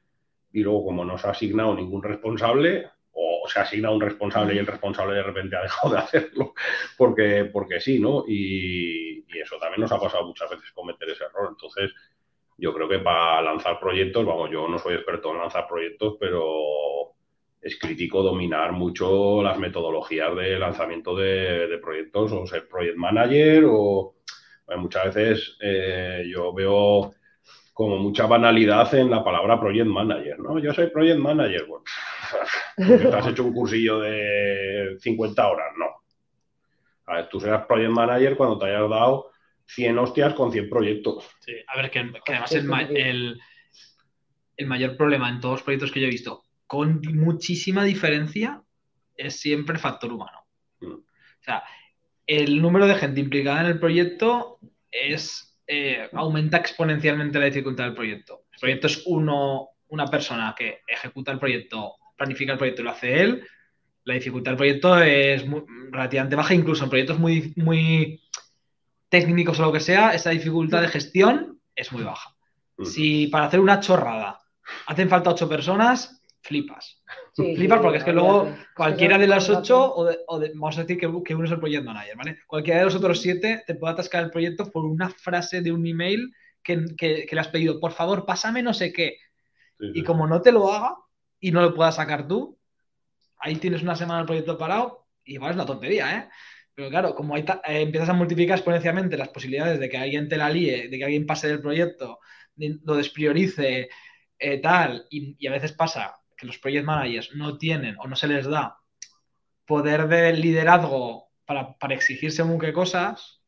y luego como no se ha asignado ningún responsable o se asigna un responsable y el responsable de repente ha dejado de [laughs] hacerlo porque, porque sí, ¿no? Y, y eso también nos ha pasado muchas veces cometer ese error. Entonces, yo creo que para lanzar proyectos, vamos, yo no soy experto en lanzar proyectos, pero es crítico dominar mucho las metodologías de lanzamiento de, de proyectos o ser project manager o bueno, muchas veces eh, yo veo como mucha banalidad en la palabra project manager, ¿no? Yo soy project manager, bueno, [laughs] te has hecho un cursillo de 50 horas, no. A ver, tú serás project manager cuando te hayas dado 100 hostias con 100 proyectos. Sí, a ver, que, que además el, el- el mayor problema en todos los proyectos que yo he visto, con muchísima diferencia, es siempre factor humano. Mm. O sea, el número de gente implicada en el proyecto es, eh, aumenta exponencialmente la dificultad del proyecto. El proyecto es uno, una persona que ejecuta el proyecto, planifica el proyecto y lo hace él, la dificultad del proyecto es muy- relativamente baja, incluso en proyectos muy, muy técnicos o lo que sea, esa dificultad de gestión es muy baja. Mm. Si para hacer una chorrada hacen falta ocho personas, flipas. [laughs] Sí, Flipas sí, porque es que luego cualquiera de las ocho, o de, o de- vamos a decir que, que uno es el project manager, ¿vale? Cualquiera de los otros siete te puede atascar el proyecto por una frase de un email que, que- que le has pedido, por favor, pásame no sé qué. Sí, Y sí. como no te lo haga y no lo puedas sacar tú, ahí tienes una semana el proyecto parado, y igual es una tontería, ¿eh? Pero claro, como ta- eh, empiezas a multiplicar exponencialmente las posibilidades de que alguien te la líe, de que alguien pase del proyecto, de- lo despriorice, eh, tal, y, y a veces pasa que los project managers no tienen o no se les da poder de liderazgo para, para exigir según qué cosas,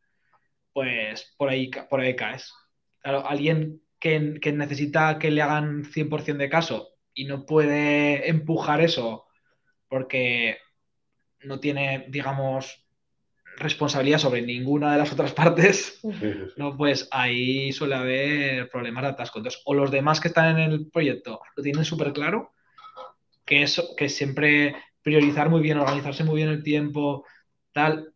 pues por ahí, por ahí caes. Claro, alguien que, que necesita que le hagan 100% de caso y no puede empujar eso porque no tiene, digamos, responsabilidad sobre ninguna de las otras partes, Sí, sí, sí. no, pues ahí suele haber problemas de atasco. Entonces, o los demás que están en el proyecto lo tienen súper claro, que es que siempre priorizar muy bien, organizarse muy bien el tiempo, tal,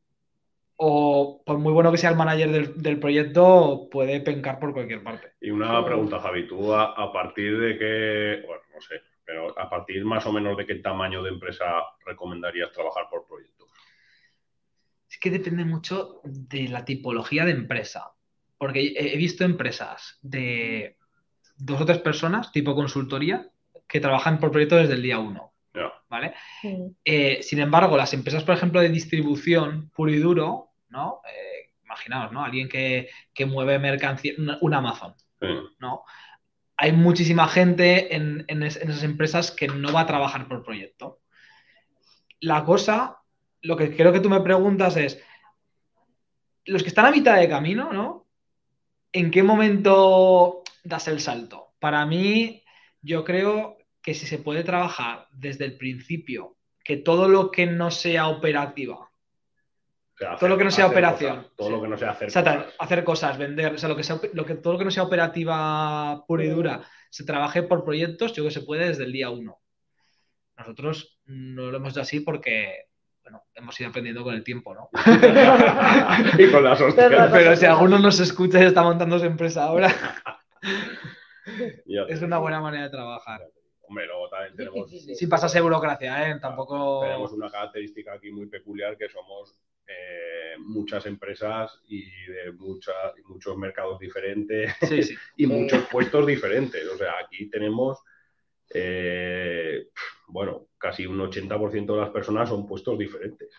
o por muy bueno que sea el manager del, del proyecto, puede pencar por cualquier parte. Y una pregunta, Javi, ¿tú a, a partir de qué, bueno, no sé, pero a partir más o menos de qué tamaño de empresa recomendarías trabajar por proyecto? Es que depende mucho de la tipología de empresa, porque he visto empresas de dos o tres personas, tipo consultoría, que trabajan por proyecto desde el día uno. ¿vale? Mm. Eh, sin embargo, las empresas, por ejemplo, de distribución puro y duro, ¿no? Eh, imaginaos, ¿no? Alguien que, que mueve mercancía, un- un Amazon, Sí. ¿no? Hay muchísima gente en, en es- en esas empresas que no va a trabajar por proyecto. La cosa, lo que creo que tú me preguntas es, los que están a mitad de camino, ¿no? ¿En qué momento das el salto? Para mí, yo creo que si se puede trabajar desde el principio, que todo lo que no sea operativa, O sea, Todo lo que no sea operación. cosas, todo lo que no sea hacer Exacto, cosas. hacer cosas, vender, o sea, lo que sea, lo que, todo lo que no sea operativa pura y dura, se trabaje por proyectos, yo creo que se puede desde el día uno. Nosotros no lo hemos hecho así porque, bueno, hemos ido aprendiendo con el tiempo, ¿no? [laughs] y con las hostias. Pero- si alguno nos escucha y está montando su empresa ahora, [laughs] es una buena manera de trabajar. Hombre, luego también tenemos. Sin pasarse burocracia, ¿eh? Tampoco... tenemos una característica aquí muy peculiar que somos eh, muchas empresas y de mucha- y muchos mercados diferentes Sí, sí. [laughs] y Sí. muchos puestos diferentes. O sea, aquí tenemos, eh, bueno, casi un 80% de las personas son puestos diferentes.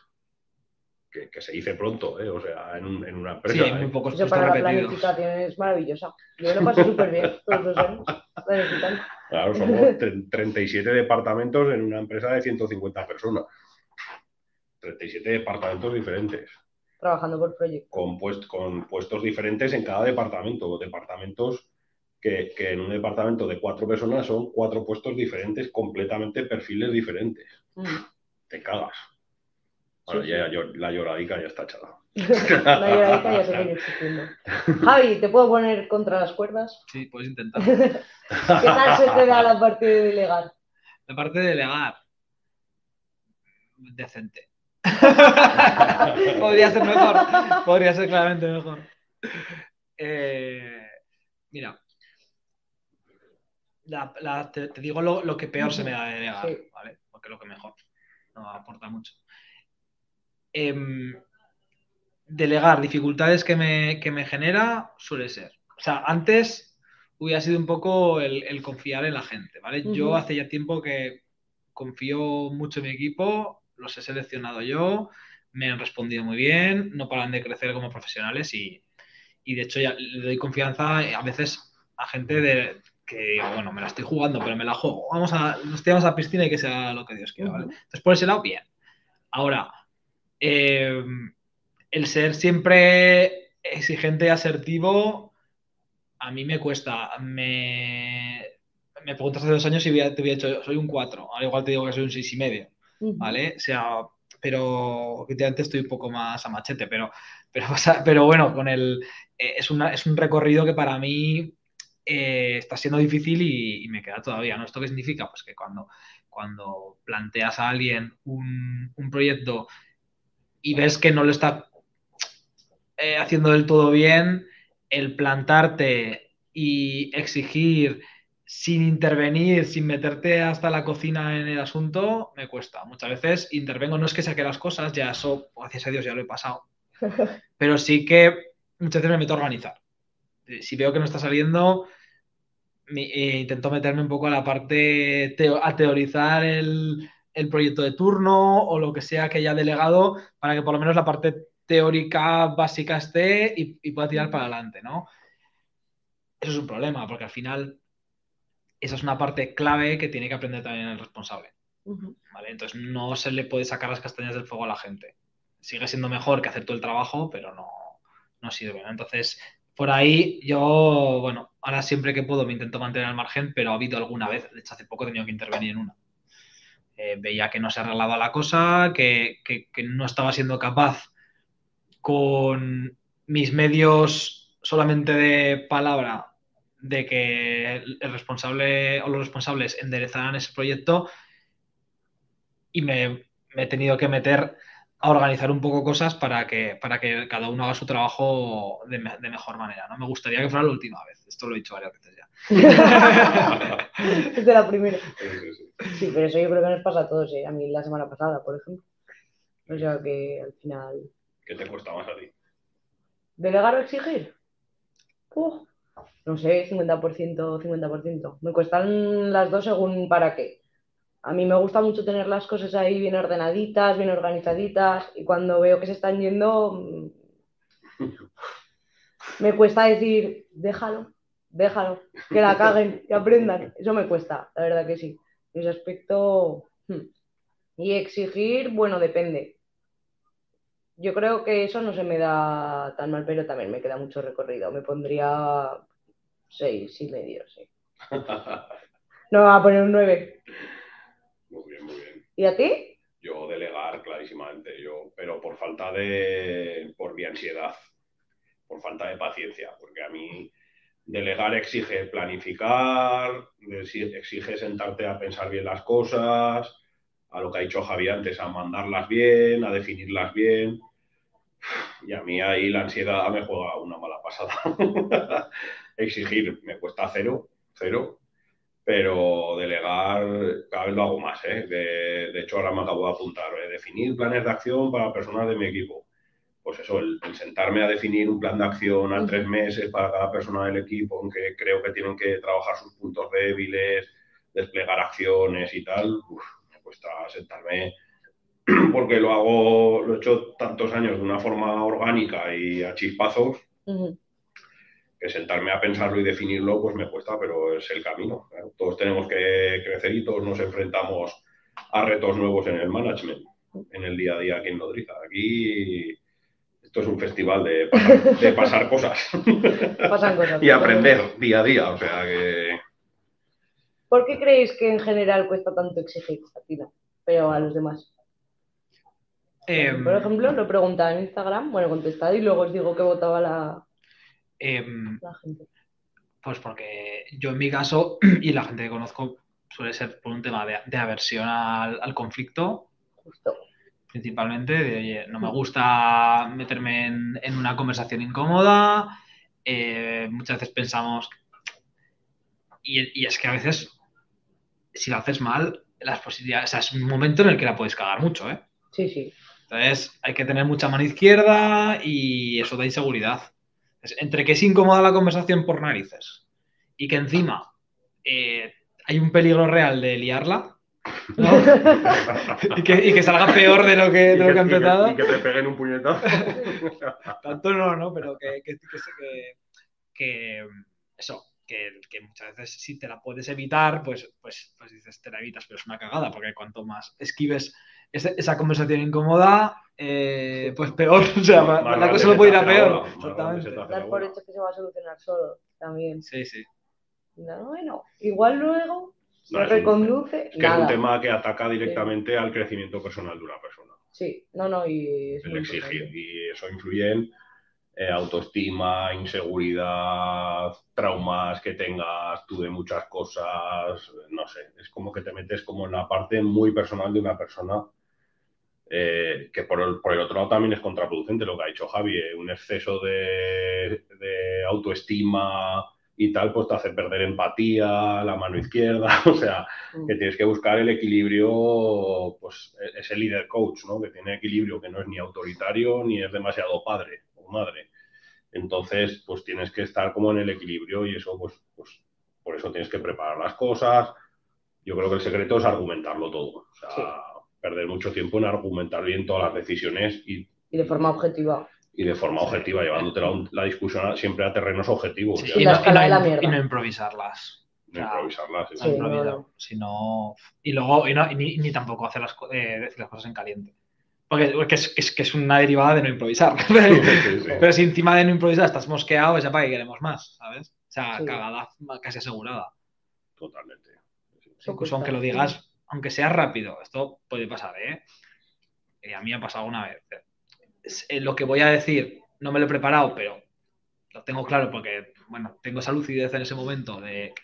Que, que se dice pronto, ¿eh? O sea, en, un- en una empresa. Sí, hay ¿eh? muy pocos Eso para la repetidos. planificación es maravillosa. Yo lo paso súper bien todos los años [laughs] planificando. Claro, somos [laughs] tre- 37 departamentos en una empresa de 150 personas. 37 departamentos diferentes, trabajando por proyecto. con, puest- con puestos diferentes en cada departamento. Departamentos que, que en un departamento de cuatro personas son cuatro puestos diferentes, completamente perfiles diferentes. Mm. Te cagas. Bueno, Sí, ya, ya- la lloradica ya está echada. La lloradita ya se viene existiendo. Javi, ¿te puedo poner contra las cuerdas? Sí, puedes intentar. [laughs] ¿Qué tal se te da la parte de delegar? La parte de delegar. Decente. [laughs] Podría ser mejor. Podría ser claramente mejor. Eh, mira. La- la- te, te digo lo, lo que peor se me da de delegar, Sí. ¿vale? Porque lo que mejor no aporta mucho. Em, delegar, dificultades que me, que me genera, suele ser. O sea, antes hubiera sido un poco el, el confiar en la gente, ¿vale? Yo hace ya tiempo que confío mucho en mi equipo, los he seleccionado yo, me han respondido muy bien, no paran de crecer como profesionales y, y de hecho ya le doy confianza a veces a gente de, que bueno, me la estoy jugando, pero me la juego. Vamos a, nos tiramos a la piscina y que sea lo que Dios quiera, ¿vale? Entonces, por ese lado, bien. Ahora, eh, el ser siempre exigente y asertivo, a mí me cuesta. Me, me preguntas hace dos años si hubiera- te hubiera dicho, soy un 4, al igual te digo que soy un seis y medio. ¿vale? O sea, pero últimamente estoy un poco más a machete, pero, pero, pero bueno, con el, eh, es, una- es un recorrido que para mí eh, está siendo difícil y, y me queda todavía, ¿no? ¿Esto qué significa? Pues que cuando cuando planteas a alguien un, un proyecto y ves que no lo está eh, haciendo del todo bien, el plantarte y exigir sin intervenir, sin meterte hasta la cocina en el asunto, me cuesta. Muchas veces intervengo, no es que saque las cosas, ya eso, gracias a Dios, ya lo he pasado. [laughs] Pero sí que muchas veces me meto a organizar. Si veo que no está saliendo, eh, intento meterme un poco a la parte, a teorizar el, el proyecto de turno o lo que sea que haya delegado para que por lo menos la parte teórica básica esté y, pueda tirar para adelante, ¿no? Eso es un problema, porque al final esa es una parte clave que tiene que aprender también el responsable. ¿vale? Entonces no se le puede sacar las castañas del fuego a la gente. Sigue siendo mejor que hacer todo el trabajo, pero no, no sirve. Entonces, por ahí yo, bueno, ahora siempre que puedo me intento mantener al margen, pero ha habido alguna vez, de hecho hace poco he tenido que intervenir en una. Eh, veía que no se arreglaba la cosa, que, que, que no estaba siendo capaz con mis medios solamente de palabra de que el responsable o los responsables enderezaran ese proyecto y me, he tenido que meter a organizar un poco cosas para que, para que cada uno haga su trabajo de, mejor manera. ¿no? Me gustaría que fuera la última vez. Esto lo he dicho varias veces ya. [laughs] es de la primera. Sí, pero eso yo creo que nos pasa a todos. ¿eh? A mí la semana pasada, por ejemplo. O sea que al final ¿Qué te cuesta más a ti? ¿Delegar o exigir? no sé, 50%, 50%. Me cuestan las dos según para qué. A mí me gusta mucho tener las cosas ahí bien ordenaditas, bien organizaditas, y cuando veo que se están yendo, mm, [laughs] me cuesta decir, déjalo, déjalo, que la caguen, que aprendan. Eso me cuesta, la verdad que sí. En ese aspecto. Hmm. Y exigir, bueno, depende yo creo que eso no se me da tan mal, pero también me queda mucho recorrido. Me pondría seis y medio, sí. [laughs] no a poner un nueve. Muy bien, muy bien. ¿Y a ti? Yo delegar clarísimamente, yo, pero por falta de, por mi ansiedad, por falta de paciencia, porque a mí delegar exige planificar, exige sentarte a pensar bien las cosas, a lo que ha dicho Javier antes, a mandarlas bien, a definirlas bien. Y a mí ahí la ansiedad me juega una mala pasada. [laughs] Exigir me cuesta cero, cero, pero delegar cada vez lo hago más. ¿eh? De, hecho, ahora me acabo de apuntar. ¿eh? Definir planes de acción para personas de mi equipo. Pues eso, el, sentarme a definir un plan de acción a tres meses para cada persona del equipo, aunque creo que tienen que trabajar sus puntos débiles, desplegar acciones y tal, cuesta sentarme [clears throat] porque lo hago, lo he hecho tantos años de una forma orgánica y a chispazos, que sentarme a pensarlo y definirlo, pues me cuesta, pero es el camino. Todos tenemos que crecer y todos nos enfrentamos a retos nuevos en el management, en el día a día aquí en Nodriza. Aquí esto es un festival de pasar, [laughs] cosas. y aprender día a día, o sea que... ¿Por qué creéis que en general cuesta tanto exigir a ti pero a los demás? Em, Por ejemplo, lo preguntaba en Instagram, bueno, contestad y luego os digo que votaba la, em, gente. Pues porque yo en mi caso, [clears throat] y la gente que conozco, suele ser por un tema de, aversión al, conflicto. Justo. Principalmente, de, oye, no me gusta meterme en, una conversación incómoda. Eh, muchas veces pensamos, y, es que a veces si lo haces mal, las posibilidades, o sea, es un momento en el que la puedes cagar mucho, ¿eh? Sí, sí. Entonces, hay que tener mucha mano izquierda y eso da inseguridad. entre que es incómoda la conversación por narices y que encima eh, hay un peligro real de liarla, [laughs] y, que, salga peor de lo que, de lo que, ha empezado. Y que, te peguen un puñetazo. [laughs] Tanto no, ¿no? Pero que, que, eso, que, muchas veces si te la puedes evitar, pues, pues, pues dices, te la evitas, pero es una cagada, porque cuanto más esquives esa, conversación incómoda, eh, pues peor, [laughs] o sea, la cosa no puede ir a peor. Exactamente. Dar por hecho que se va a solucionar solo, también. Sí, sí. bueno, igual luego se reconduce. Es que es un tema que ataca directamente al crecimiento personal de una persona. Sí, no, no, y. el exigir, y eso influye en eh, autoestima, inseguridad, traumas que tengas tú de muchas cosas, no sé, es como que te metes como en la parte muy personal de una persona eh, que por el, por el, otro lado también es contraproducente lo que ha dicho Javi, eh, un exceso de, de, autoestima y tal, pues te hace perder empatía, la mano izquierda, [laughs] o sea, mm. que tienes que buscar el equilibrio, pues ese líder coach, ¿no? Que tiene equilibrio, que no es ni autoritario ni es demasiado padre o madre. Entonces, pues tienes que estar como en el equilibrio y eso, pues, pues por eso tienes que preparar las cosas. Yo creo que el secreto es argumentarlo todo. O sea, perder mucho tiempo en argumentar bien todas las decisiones y, y de forma objetiva. Y de forma objetiva, llevándote la, la, discusión siempre a terrenos objetivos. Sí, y, no, y, no, y, no, improvisarlas. No improvisarlas, sí. improvisar, sino, y luego y no, ni, ni, tampoco hacer las, eh, decir las cosas en caliente. Porque, porque es, es, que es una derivada de no improvisar. [laughs] Pero si encima de no improvisar estás mosqueado, ya para qué queremos más, ¿sabes? O sea, cagada casi asegurada. Totalmente. Incluso aunque lo digas aunque sea rápido, esto puede pasar, ¿eh? a mí ha pasado una vez. Eh, lo que voy a decir, no me lo he preparado, pero lo tengo claro porque, bueno, tengo esa lucidez en ese momento de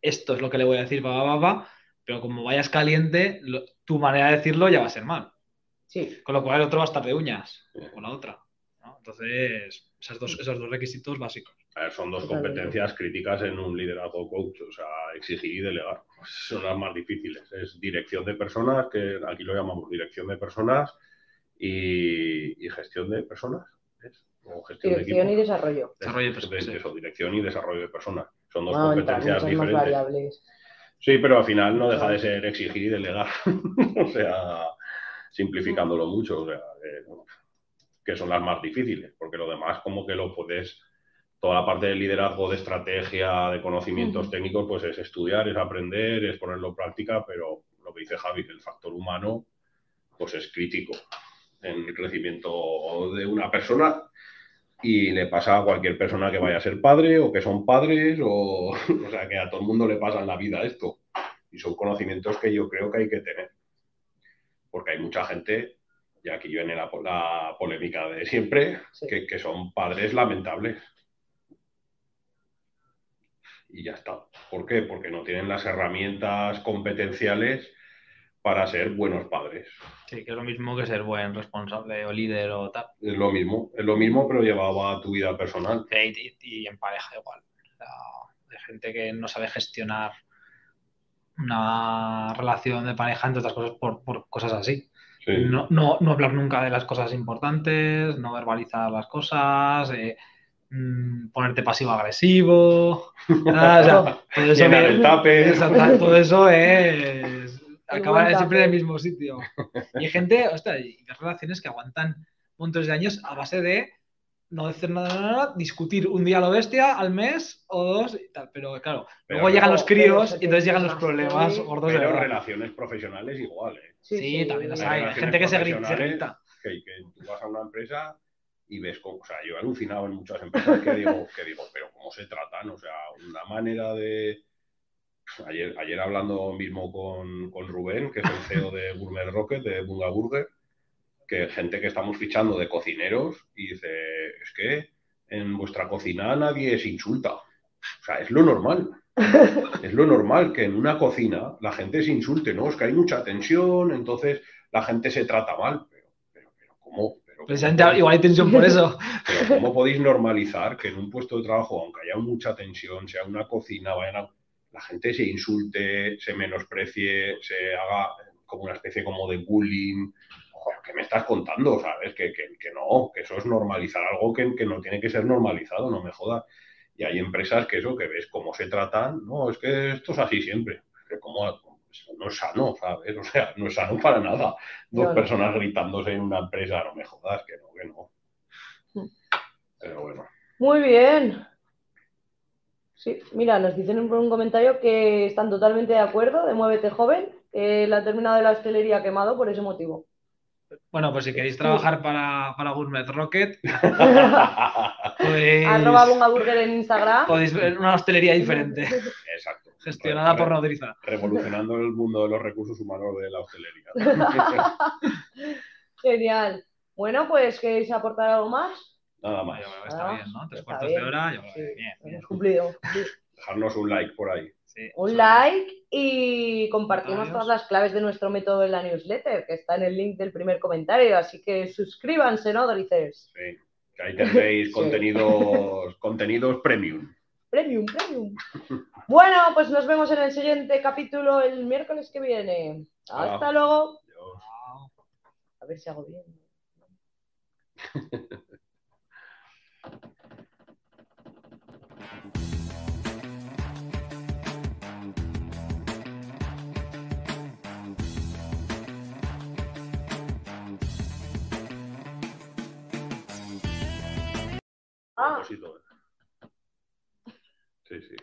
esto es lo que le voy a decir, va, va, va, pero como vayas caliente, tu manera de decirlo ya va a ser mal. Sí. Con lo cual el otro va a estar de uñas con la otra. Entonces, esos dos, esos dos requisitos básicos. A ver, son dos competencias críticas en un liderazgo coach, o sea, exigir y delegar. Son las más difíciles. Es dirección de personas, que aquí lo llamamos dirección de personas, y, y gestión de personas. ¿es? O gestión dirección de y desarrollo. Desarrollo de personas. Eso, dirección y desarrollo de personas. Son dos ah, competencias diferentes. Variables. Sí, pero al final no deja de ser exigir y delegar. [laughs] o sea, simplificándolo mucho. O sea, eh, que son las más difíciles, porque lo demás como que lo puedes, toda la parte de liderazgo, de estrategia, de conocimientos técnicos, pues es estudiar, es aprender, es ponerlo en práctica, pero lo que dice Javi, que el factor humano, pues es crítico en el crecimiento de una persona y le pasa a cualquier persona que vaya a ser padre o que son padres o, [laughs] o sea, que a todo el mundo le pasa en la vida esto. Y son conocimientos que yo creo que hay que tener. Porque hay mucha gente y aquí viene la, la polémica de siempre, que, que, son padres lamentables. Y ya está. ¿Por qué? Porque no tienen las herramientas competenciales para ser buenos padres. Sí, que es lo mismo que ser buen responsable o líder o tal. Es lo mismo, es lo mismo, pero llevado a tu vida personal. Y, y, en pareja igual. Hay gente que no sabe gestionar una relación de pareja, entre otras cosas, por, por cosas así. No, no, no, hablar nunca de las cosas importantes, no verbalizar las cosas, eh, mmm, ponerte pasivo-agresivo. [laughs] Ah, todo, eso es, todo eso es acabar siempre en el mismo sitio. [laughs] Y hay gente, ostras, y relaciones que aguantan montos de años a base de no decir nada, nada, discutir un día a lo bestia al mes o dos y tal. Pero claro, pero luego llegan los críos y entonces llegan los problemas gordos. Pero relaciones profesionales igual, ¿eh? Sí, sí, también las hay. Hay gente que se grita. Que, que, tú vas a una empresa y ves cómo, o sea, yo he alucinado en muchas empresas que digo, [laughs] que digo, pero ¿cómo se tratan? O sea, una manera de... Ayer, ayer hablando mismo con, con Rubén, que es el CEO de Gourmet Rocket, de Bunga Burger, que gente que estamos fichando de cocineros y dice, es que en vuestra cocina nadie se insulta. O sea, es lo normal. [laughs] Es lo normal que en una cocina la gente se insulte, ¿no? Es que hay mucha tensión, entonces la gente se trata mal. Pero, pero, pero ¿cómo? Pero, Precisamente ¿cómo igual hay tensión por eso. [laughs] Pero ¿cómo podéis normalizar que en un puesto de trabajo, aunque haya mucha tensión, sea una cocina, vayan a... la gente se insulte, se menosprecie, se haga como una especie como de bullying? Joder, ¿qué me estás contando? ¿Sabes? Que, que, que no, que eso es normalizar algo que, que no tiene que ser normalizado, no me jodas. Y hay empresas que eso, que ves cómo se tratan, no, es que esto es así siempre. Como, no es sano, ¿sabes? [laughs] O sea, no es sano para nada. Dos personas gritándose en una empresa, no me jodas, que no, que no. Hmm. Pero bueno. Muy bien. Sí, mira, nos dicen por un comentario que están totalmente de acuerdo de Muévete Joven, que la terminado de la hostelería quemado por ese motivo. Bueno, pues si queréis trabajar para, para Gourmet Rocket, [laughs] pues, arroba Bunga Burger en Instagram. Podéis ver una hostelería diferente. Exacto. Gestionada por Nodriza. Revolucionando el mundo de los recursos humanos de la hostelería. [laughs] Genial. Bueno, pues ¿queréis aportar algo más? Nada más. Yo creo que está Ah, bien, ¿no? Tres está cuartos bien. de hora, yo creo que Sí, bien, bien. hemos cumplido. Dejarnos un like por ahí. Sí, Un like y compartimos todas las claves de nuestro método en la newsletter, que está en el link del primer comentario. Así que suscríbanse, ¿no, Dorices? Sí. Que ahí tendréis [laughs] Sí. contenidos, contenidos premium. Premium, premium. Bueno, pues nos vemos en el siguiente capítulo el miércoles que viene. Hasta Ah. luego. Adiós. Wow. A ver si hago bien. [laughs] Ah. Sí, sí.